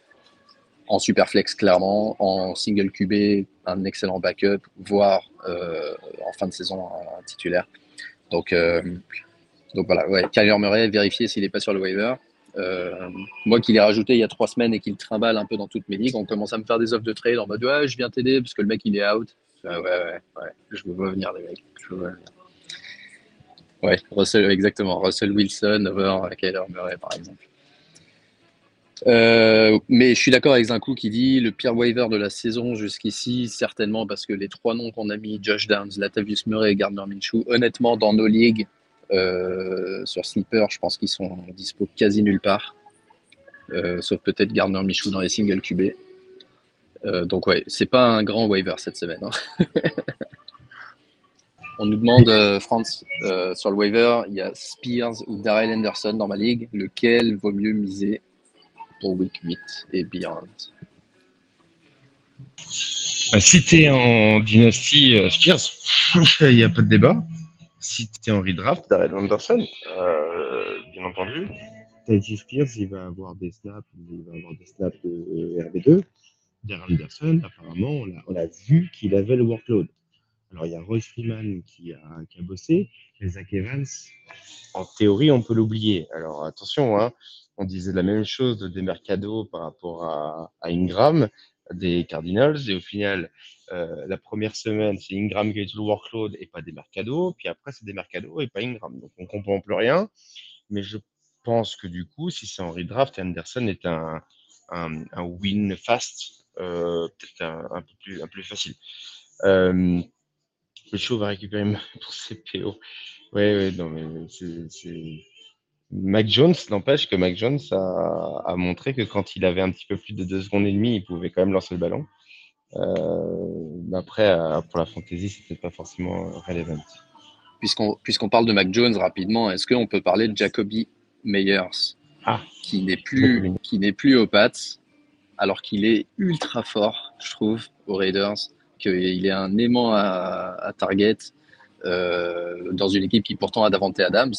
en super flex clairement, en single QB, un excellent backup, voire euh, en fin de saison un, titulaire. Donc, donc voilà, ouais, Kyler Murray, vérifier s'il n'est pas sur le waiver. Euh, moi qui l'ai rajouté il y a trois semaines et qui le trimballe un peu dans toutes mes ligues, on commence à me faire des offres de trade en mode ouais, je viens t'aider parce que le mec il est out. ouais, ouais, ouais, je veux voir venir les mecs. Ouais, Russell, exactement. Russell Wilson over Kyler Murray par exemple. Euh, mais je suis d'accord avec coup qui dit le pire waiver de la saison jusqu'ici, certainement parce que les trois noms qu'on a mis, Josh Downs, Latavius Murray et Gardner Minshew, honnêtement, dans nos ligues, sur Sleeper, je pense qu'ils sont dispo quasi nulle part. Euh, sauf peut-être Gardner Michou dans les single QB. Euh, donc ouais, c'est pas un grand waiver cette semaine. Hein. [laughs] On nous demande, France, sur le waiver, il y a Spears ou Darrell Henderson dans ma ligue. Lequel vaut mieux miser pour week 8 et beyond? Bah, Si tu en dynastie euh, Spears, il n'y a pas de débat. Es en redraft, Darrell Anderson, euh, bien entendu. Teddy Spears, il va avoir des snaps, il va avoir des snaps de RB2. Darrell Anderson, apparemment, on a, vu qu'il avait le workload. Alors, il y a Royce Freeman qui a, qui a bossé, mais Zach Evans, en théorie, on peut l'oublier. Alors, attention, hein, on disait la même chose de Mercado par rapport à, à Ingram des Cardinals. Et au final, euh, la première semaine, c'est Ingram qui a tout le workload et pas des Mercado. Puis après, c'est des Mercado et pas Ingram. Donc, on comprend plus rien. Mais je pense que du coup, si c'est en redraft, Anderson est un, un, un win fast, euh, peut-être un, peu plus, un plus facile. Euh, le show va récupérer [laughs] pour ses PO. Ouais, ouais, non, mais c'est. Mac Jones, n'empêche que Mac Jones a, a, montré que quand il avait un petit peu plus de deux secondes et demie, il pouvait quand même lancer le ballon. Euh, après, euh, pour la fantasy, c'était pas forcément relevant. Puisqu'on puisqu'on parle de Mac Jones rapidement, est-ce qu'on peut parler de Jacoby Meyers, ah, qui n'est plus qui n'est plus aux Pats, alors qu'il est ultra fort, je trouve, aux Raiders, qu'il est un aimant à, à target euh, dans une équipe qui pourtant a Davante Adams.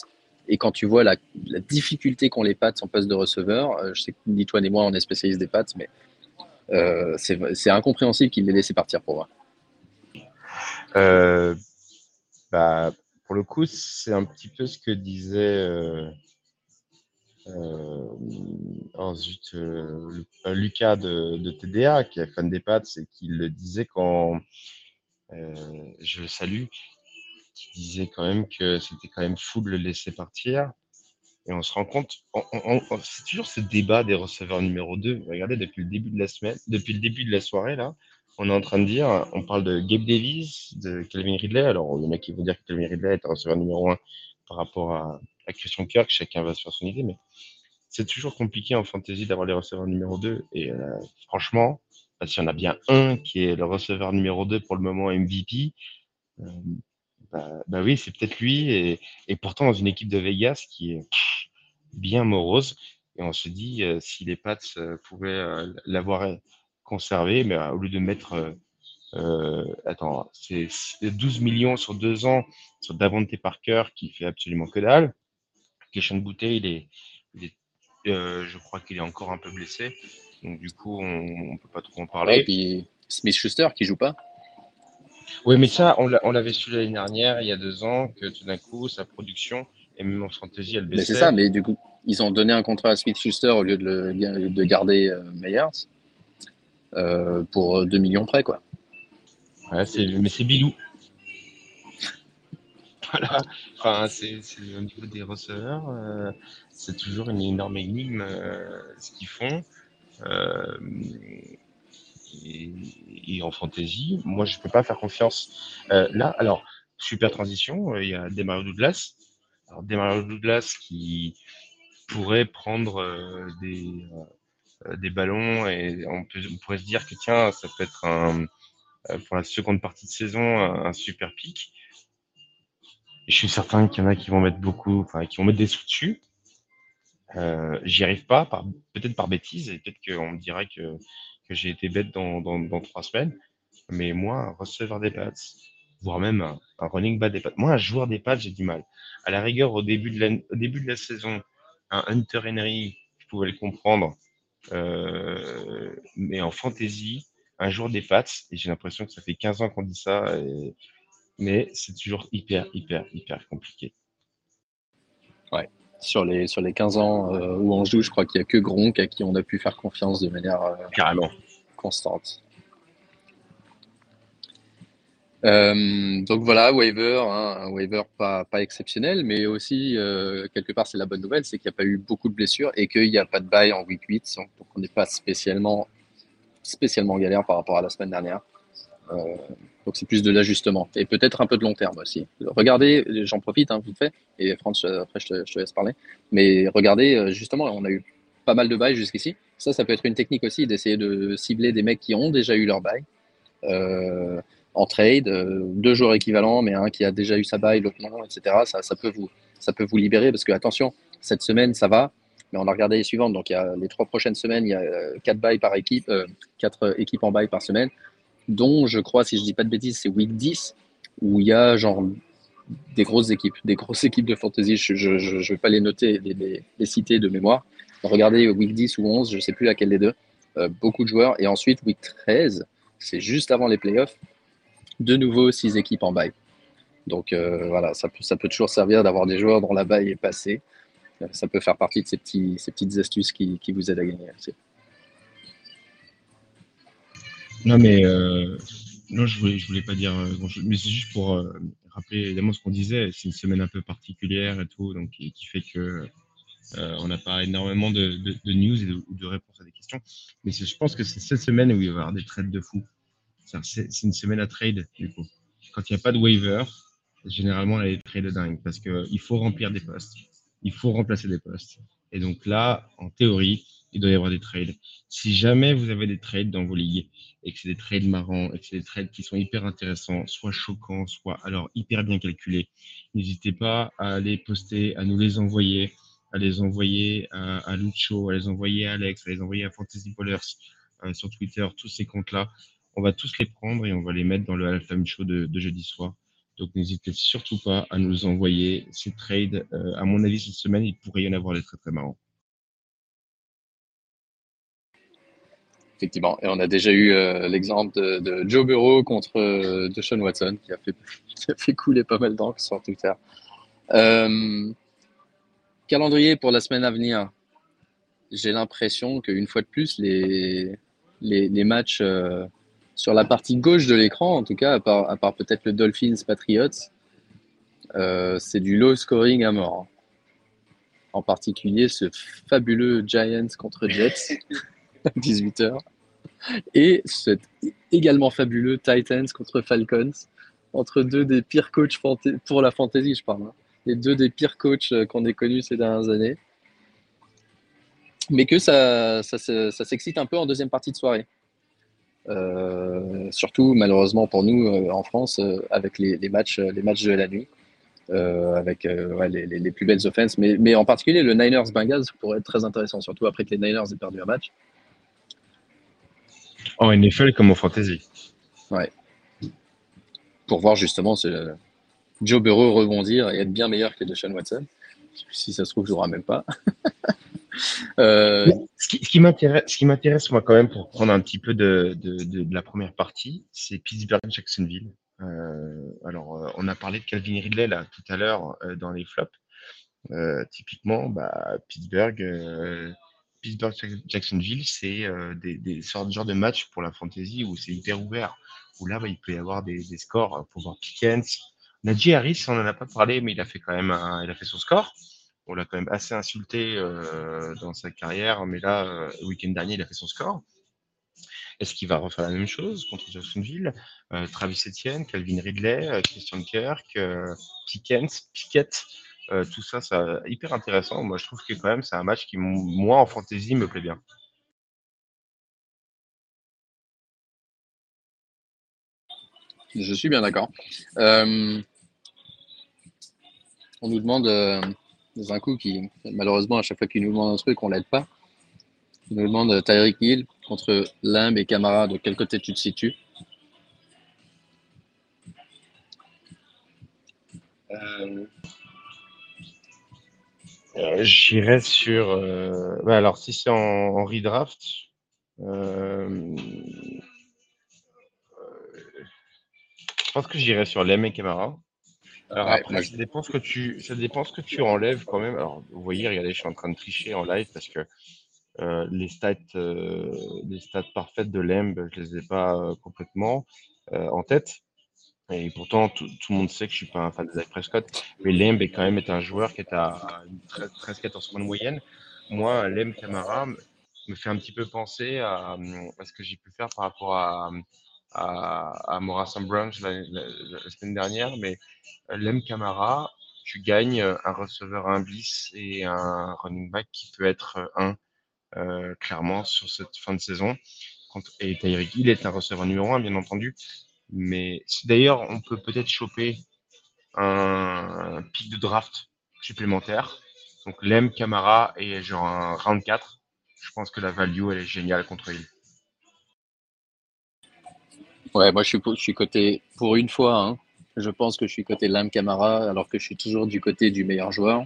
Et quand tu vois la, difficulté qu'ont les Pats en poste de receveur, euh, je sais que ni toi ni moi on est spécialiste des Pats, mais euh, c'est incompréhensible qu'il l'ait laissé partir pour moi. Euh, bah, pour le coup, c'est un petit peu ce que disait Lucas de, TDA, qui est fan des Pats, et qui le disait quand je le salue, qui disait quand même que c'était quand même fou de le laisser partir. Et on se rend compte, c'est toujours ce débat des receveurs numéro 2. Regardez, depuis le début de la semaine, depuis le début de la soirée, là, on est en train de dire, on parle de Gabe Davis, de Calvin Ridley. Alors, il y en a qui vont dire que Calvin Ridley est un receveur numéro 1 par rapport à, à Christian Kirk. Chacun va se faire son idée, mais c'est toujours compliqué en fantasy d'avoir les receveurs numéro 2. Et euh, franchement, bah, s'il y en a bien un qui est le receveur numéro 2 pour le moment MVP, euh, bah, bah, oui, c'est peut-être lui. Et, et, pourtant, dans une équipe de Vegas qui est bien morose. Et on se dit, euh, si les Pats euh, pouvaient euh, l'avoir conservé, mais au lieu de mettre. attends, c'est 12 millions sur deux ans sur Davante Parker qui fait absolument que dalle. Boutet, il est, il est je crois qu'il est encore un peu blessé. Donc, du coup, on ne peut pas trop en parler. et puis Smith Schuster qui joue pas. Oui, mais ça, on l'avait su l'année dernière, il y a deux ans, que tout d'un coup, sa production, et même en fantasy, elle baissait. C'est ça, mais du coup, ils ont donné un contrat à Smith Schuster au lieu de, le, de garder euh, Meyers euh, pour 2 millions près, quoi. Ouais, mais c'est Bilou. [laughs] voilà. Enfin, c'est au niveau des receveurs, euh, c'est toujours une énorme énigme euh, ce qu'ils font. Et, en fantasy, moi, je ne peux pas faire confiance. Euh, là, alors, super transition, euh, il y a Demario Douglas. Alors, Demario Douglas qui pourrait prendre euh, des, des ballons et on, pourrait se dire que tiens, ça peut être un, pour la seconde partie de saison un, super pic. Je suis certain qu'il y en a qui vont mettre beaucoup, enfin, qui vont mettre des sous dessus. Euh, J'y arrive pas, peut-être par bêtise, et peut-être qu'on me dirait que que j'ai été bête dans, trois semaines. Mais moi, un receveur des pads, voire même un, running back des pads. Moi, un joueur des pads, j'ai du mal. À la rigueur, au début de la, saison, un Hunter Henry, je pouvais le comprendre. Euh, mais en fantasy, un joueur des pads, et j'ai l'impression que ça fait 15 ans qu'on dit ça, mais c'est toujours hyper, hyper, hyper compliqué. Ouais sur les, sur les 15 ans euh, où on joue, je crois qu'il n'y a que Gronk à qui on a pu faire confiance de manière euh, carrément constante. Euh, donc voilà, waiver, hein, un waiver pas, pas exceptionnel, mais aussi, quelque part, c'est la bonne nouvelle, c'est qu'il n'y a pas eu beaucoup de blessures et qu'il n'y a pas de bail en week 8, donc on n'est pas spécialement, spécialement galère par rapport à la semaine dernière. Donc c'est plus de l'ajustement et peut-être un peu de long terme aussi. Regardez, j'en profite, hein, vite fait, et France, après je te, laisse parler, mais regardez, euh, justement, on a eu pas mal de bails jusqu'ici. Ça, ça peut être une technique aussi d'essayer de cibler des mecs qui ont déjà eu leur bail euh, en trade, euh, deux joueurs équivalents, mais un qui a déjà eu sa bail, l'autre non, etc. Ça, ça, peut vous, ça peut vous libérer parce que attention, cette semaine, ça va. mais on a regardé les suivantes. Donc, il y a les trois prochaines semaines, il y a quatre bails par équipe, quatre équipes en bail par semaine, dont je crois, si je dis pas de bêtises, c'est week 10, où il y a genre des grosses équipes, des grosses équipes de fantasy. Je ne vais pas les noter, les, citer de mémoire. Regardez week 10 ou 11, je ne sais plus laquelle des deux. beaucoup de joueurs. Et ensuite, week 13, c'est juste avant les playoffs. De nouveau, six équipes en bail. Donc euh, voilà, ça peut, ça peut toujours servir d'avoir des joueurs dont la baille est passée. Euh, ça peut faire partie de ces petites astuces qui, qui vous aident à gagner. Non, mais euh, non, je voulais, je voulais pas dire grand-chose, mais c'est juste pour rappeler évidemment ce qu'on disait. C'est une semaine un peu particulière et tout, donc qui, fait que on n'a pas énormément de, de, news et de, de, réponses à des questions. Mais je pense que c'est cette semaine où il va y avoir des trades de fou. C'est une semaine à trade, du coup. Quand il n'y a pas de waiver, généralement, on a des trades de dingue parce qu'il faut remplir des postes. Il faut remplacer des postes. Et donc là, en théorie, il doit y avoir des trades. Si jamais vous avez des trades dans vos ligues et que c'est des trades marrants et que c'est des trades qui sont hyper intéressants, soit choquants, soit alors hyper bien calculés, n'hésitez pas à les poster, à nous les envoyer, à les envoyer à, à Lucho, à les envoyer à Alex, à les envoyer à Fantasy Ballers euh, sur Twitter, tous ces comptes-là. On va tous les prendre et on va les mettre dans le Halftime Show de, jeudi soir. Donc n'hésitez surtout pas à nous envoyer ces trades. Euh, à mon avis, cette semaine, il pourrait y en avoir des très très marrants. Effectivement. Et on a déjà eu euh, l'exemple de, Joe Burrow contre euh, Deshaun Watson, qui a, fait, [laughs] qui a fait couler pas mal d'encre sur Twitter. calendrier pour la semaine à venir. J'ai l'impression qu'une fois de plus, les, les, les matchs sur la partie gauche de l'écran, en tout cas, à part, à part peut-être le Dolphins Patriots, euh, c'est du low scoring à mort. En particulier ce fabuleux Giants contre Jets [laughs] [laughs] 18h. Et ce également fabuleux Titans contre Falcons, entre deux des pires coachs pour la fantasy, je parle. Hein. Les deux des pires coachs euh, qu'on ait connus ces dernières années. Mais que ça, ça s'excite un peu en deuxième partie de soirée. Euh, surtout malheureusement pour nous euh, en France avec les, matchs, les matchs de la nuit. avec les, plus belles offenses, mais, mais en particulier le Niners Bengals pourrait être très intéressant, surtout après que les Niners aient perdu un match. En NFL comme en fantasy. Ouais. Pour voir justement ce Joe Burrow rebondir et être bien meilleur que Deshaun Watson. Si ça se trouve, je ne même pas. [laughs] Euh, ce qui, qui m'intéresse, moi, quand même, pour prendre un petit peu de, de, de, la première partie, c'est Pittsburgh-Jacksonville. Euh, alors, euh, on a parlé de Calvin Ridley là tout à l'heure euh, dans les flops. typiquement, bah, Pittsburgh, Pittsburgh-Jacksonville, c'est des, des sortes de genre de match pour la fantasy où c'est hyper ouvert. Où là, bah, il peut y avoir des, scores pour voir Pickens. Najee Harris, on n'en a pas parlé, mais il a fait quand même, il a fait son score on l'a quand même assez insulté euh, dans sa carrière, mais là, euh, le week-end dernier, il a fait son score. Est-ce qu'il va refaire la même chose contre Jacksonville? Euh, Travis Etienne, Calvin Ridley, Christian Kirk, Pickens, Pickett, tout ça, c'est hyper intéressant. Moi, je trouve que quand même, c'est un match qui, moi, en fantasy, me plaît bien. Je suis bien d'accord. on nous demande dans un coup qui, malheureusement, à chaque fois qu'il nous demande un truc, on l'aide pas. Il nous demande euh, Tyreek Hill contre Limb et Camara, de quel côté tu te situes? Euh, euh, J'irais sur. Bah, alors, si c'est en, redraft, je pense que j'irais sur Lemb et Camara. Alors après, ça dépend ce que tu, ça dépend ce que tu enlèves quand même. Alors, vous voyez, regardez, je suis en train de tricher en live parce que euh, les stats, euh, les stats parfaites de Lemb, je les ai pas euh, complètement en tête. Et pourtant, tout, le monde sait que je suis pas un fan de Zach Prescott. Mais Lemb est quand même un joueur qui est à 13-14 points de moyenne. Moi, Lemb Camara me fait un petit peu penser à, ce que j'ai pu faire par rapport à à, à la, semaine dernière, mais Lem Camara, tu gagnes un receveur, un bis et un running back qui peut être un euh, clairement sur cette fin de saison. Et Tyreek Hill est un receveur numéro un, bien entendu. Mais d'ailleurs, on peut peut-être choper un pic de draft supplémentaire. Donc Lem, Camara et genre un round 4. Je pense que la value, elle est géniale contre Hill. Ouais, moi je suis, je suis côté, pour une fois, hein, je pense que je suis côté Lem Camara alors que je suis toujours du côté du meilleur joueur.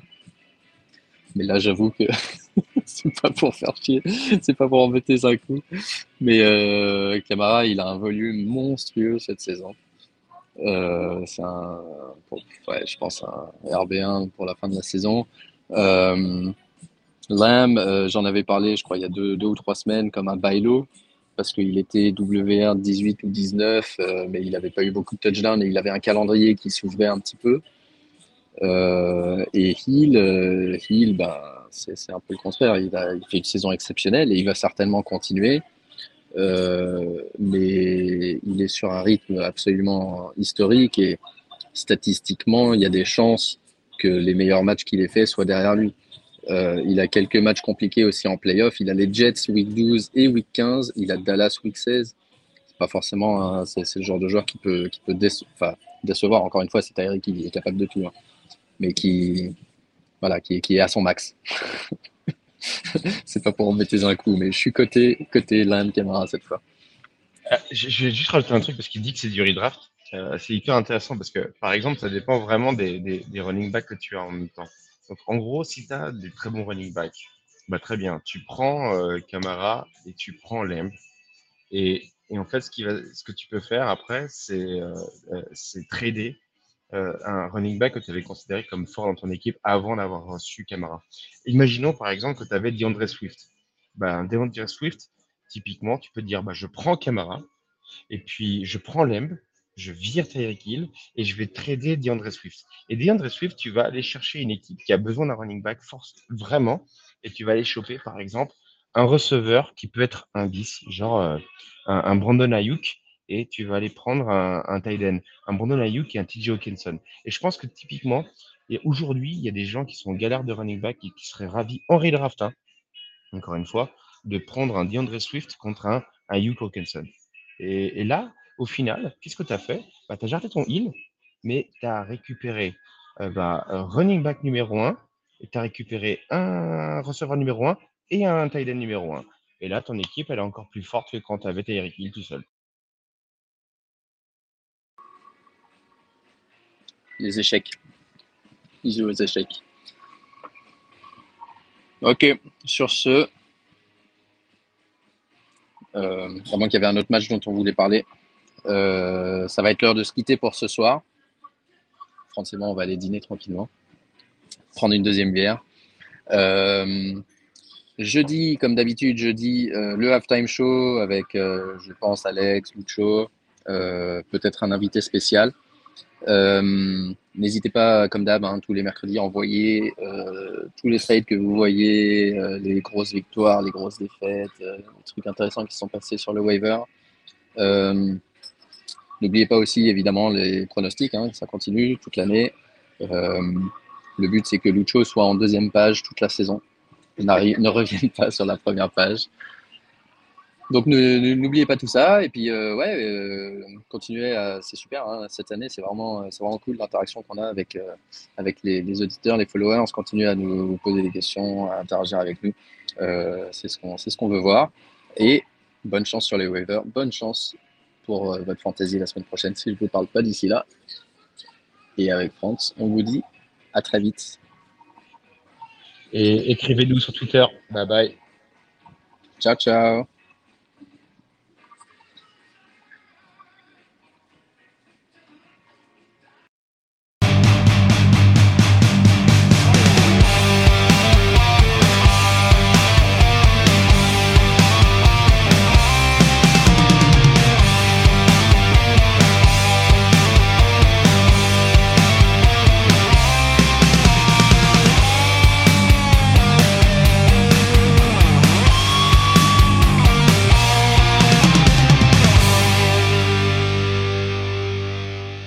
Mais là, j'avoue que [laughs] c'est pas pour faire chier, c'est pas pour embêter un coup. Mais euh, Camara, il a un volume monstrueux cette saison. Euh, c'est un, je pense un RB1 pour la fin de la saison. Euh, Lamb, euh, j'en avais parlé, je crois, il y a deux, deux ou trois semaines, comme un bailo, parce qu'il était WR 18 ou 19, euh, mais il n'avait pas eu beaucoup de touchdowns et il avait un calendrier qui s'ouvrait un petit peu. Euh, et Hill, euh, Hill ben, c'est un peu le contraire. Il, fait une saison exceptionnelle et il va certainement continuer. Euh, mais il est sur un rythme absolument historique et statistiquement, il y a des chances que les meilleurs matchs qu'il ait fait soient derrière lui. Il a quelques matchs compliqués aussi en playoff. Il a les Jets week 12 et week 15. Il a Dallas week 16. C'est pas forcément, c'est le genre de joueur qui peut, décevoir. Encore une fois, c'est Tyreek qui est capable de tout, hein. Mais qui, voilà, qui, qui est à son max. [laughs] c'est pas pour embêter un coup, mais je suis côté, côté Land Camara cette fois. Euh, je, vais juste rajouter un truc parce qu'il dit que c'est du redraft. Euh, c'est hyper intéressant parce que, par exemple, ça dépend vraiment des, des, running backs que tu as en même temps. Donc, en gros, si tu as des très bons running backs, bah, très bien, tu prends euh, Camara et tu prends Lamb. Et, et, en fait, ce, qui va, ce que tu peux faire après, c'est euh, trader euh, un running back que tu avais considéré comme fort dans ton équipe avant d'avoir reçu Camara. Imaginons par exemple que tu avais DeAndre Swift. Ben, DeAndre Swift, typiquement, tu peux dire bah, je prends Camara et puis je prends Lemb, je vire Tyreek Hill et je vais trader DeAndre Swift. Et DeAndre Swift, tu vas aller chercher une équipe qui a besoin d'un running back force vraiment et tu vas aller choper par exemple un receveur qui peut être un 10, genre euh, un Brandon Ayuk et tu vas aller prendre un, un un Brandon Ayuk et un TJ Hawkinson. Et je pense que typiquement, aujourd'hui, il y a des gens qui sont en de running back et qui seraient ravis en redraft, hein, encore une fois, de prendre un DeAndre Swift contre un Ayuk Hawkinson. Et, là, au final, qu'est-ce que tu as fait? Bah, Tu as gardé ton heal, mais tu as récupéré euh, bah, un running back numéro 1, et tu as récupéré un receveur numéro 1 et un tight numéro 1. Et là, ton équipe, elle est encore plus forte que quand tu avais Tyreek Hill tout seul. Les échecs. Ils jouent aux échecs. Ok, sur ce, euh, moins qu'il y avait un autre match dont on voulait parler, euh, ça va être l'heure de se quitter pour ce soir. Forcément, on va aller dîner tranquillement, prendre une deuxième bière. Euh, jeudi, comme d'habitude, jeudi, euh, le halftime show avec, euh, je pense, Alex, Lucho, peut-être un invité spécial. Euh, N'hésitez pas, comme d'hab, hein, tous les mercredis, à envoyer euh, tous les trades que vous voyez, euh, les grosses victoires, les grosses défaites, les trucs intéressants qui sont passés sur le waiver. N'oubliez pas aussi, évidemment, les pronostics, hein, ça continue toute l'année. le but, c'est que Lucho soit en deuxième page toute la saison, ne revienne pas sur la première page. Donc n'oubliez pas tout ça et puis euh, ouais, euh, continuez. C'est super. Hein, cette année, c'est vraiment, c'est vraiment cool l'interaction qu'on a avec euh, avec les, les, auditeurs, les followers. On se continue à nous poser des questions, à interagir avec nous. Euh, c'est ce qu'on c'est ce qu'on veut voir. Et bonne chance sur les waivers. Bonne chance pour votre fantasy la semaine prochaine. Si je vous parle pas d'ici là. Et avec France, on vous dit à très vite. Et écrivez-nous sur Twitter. Bye bye. Ciao ciao.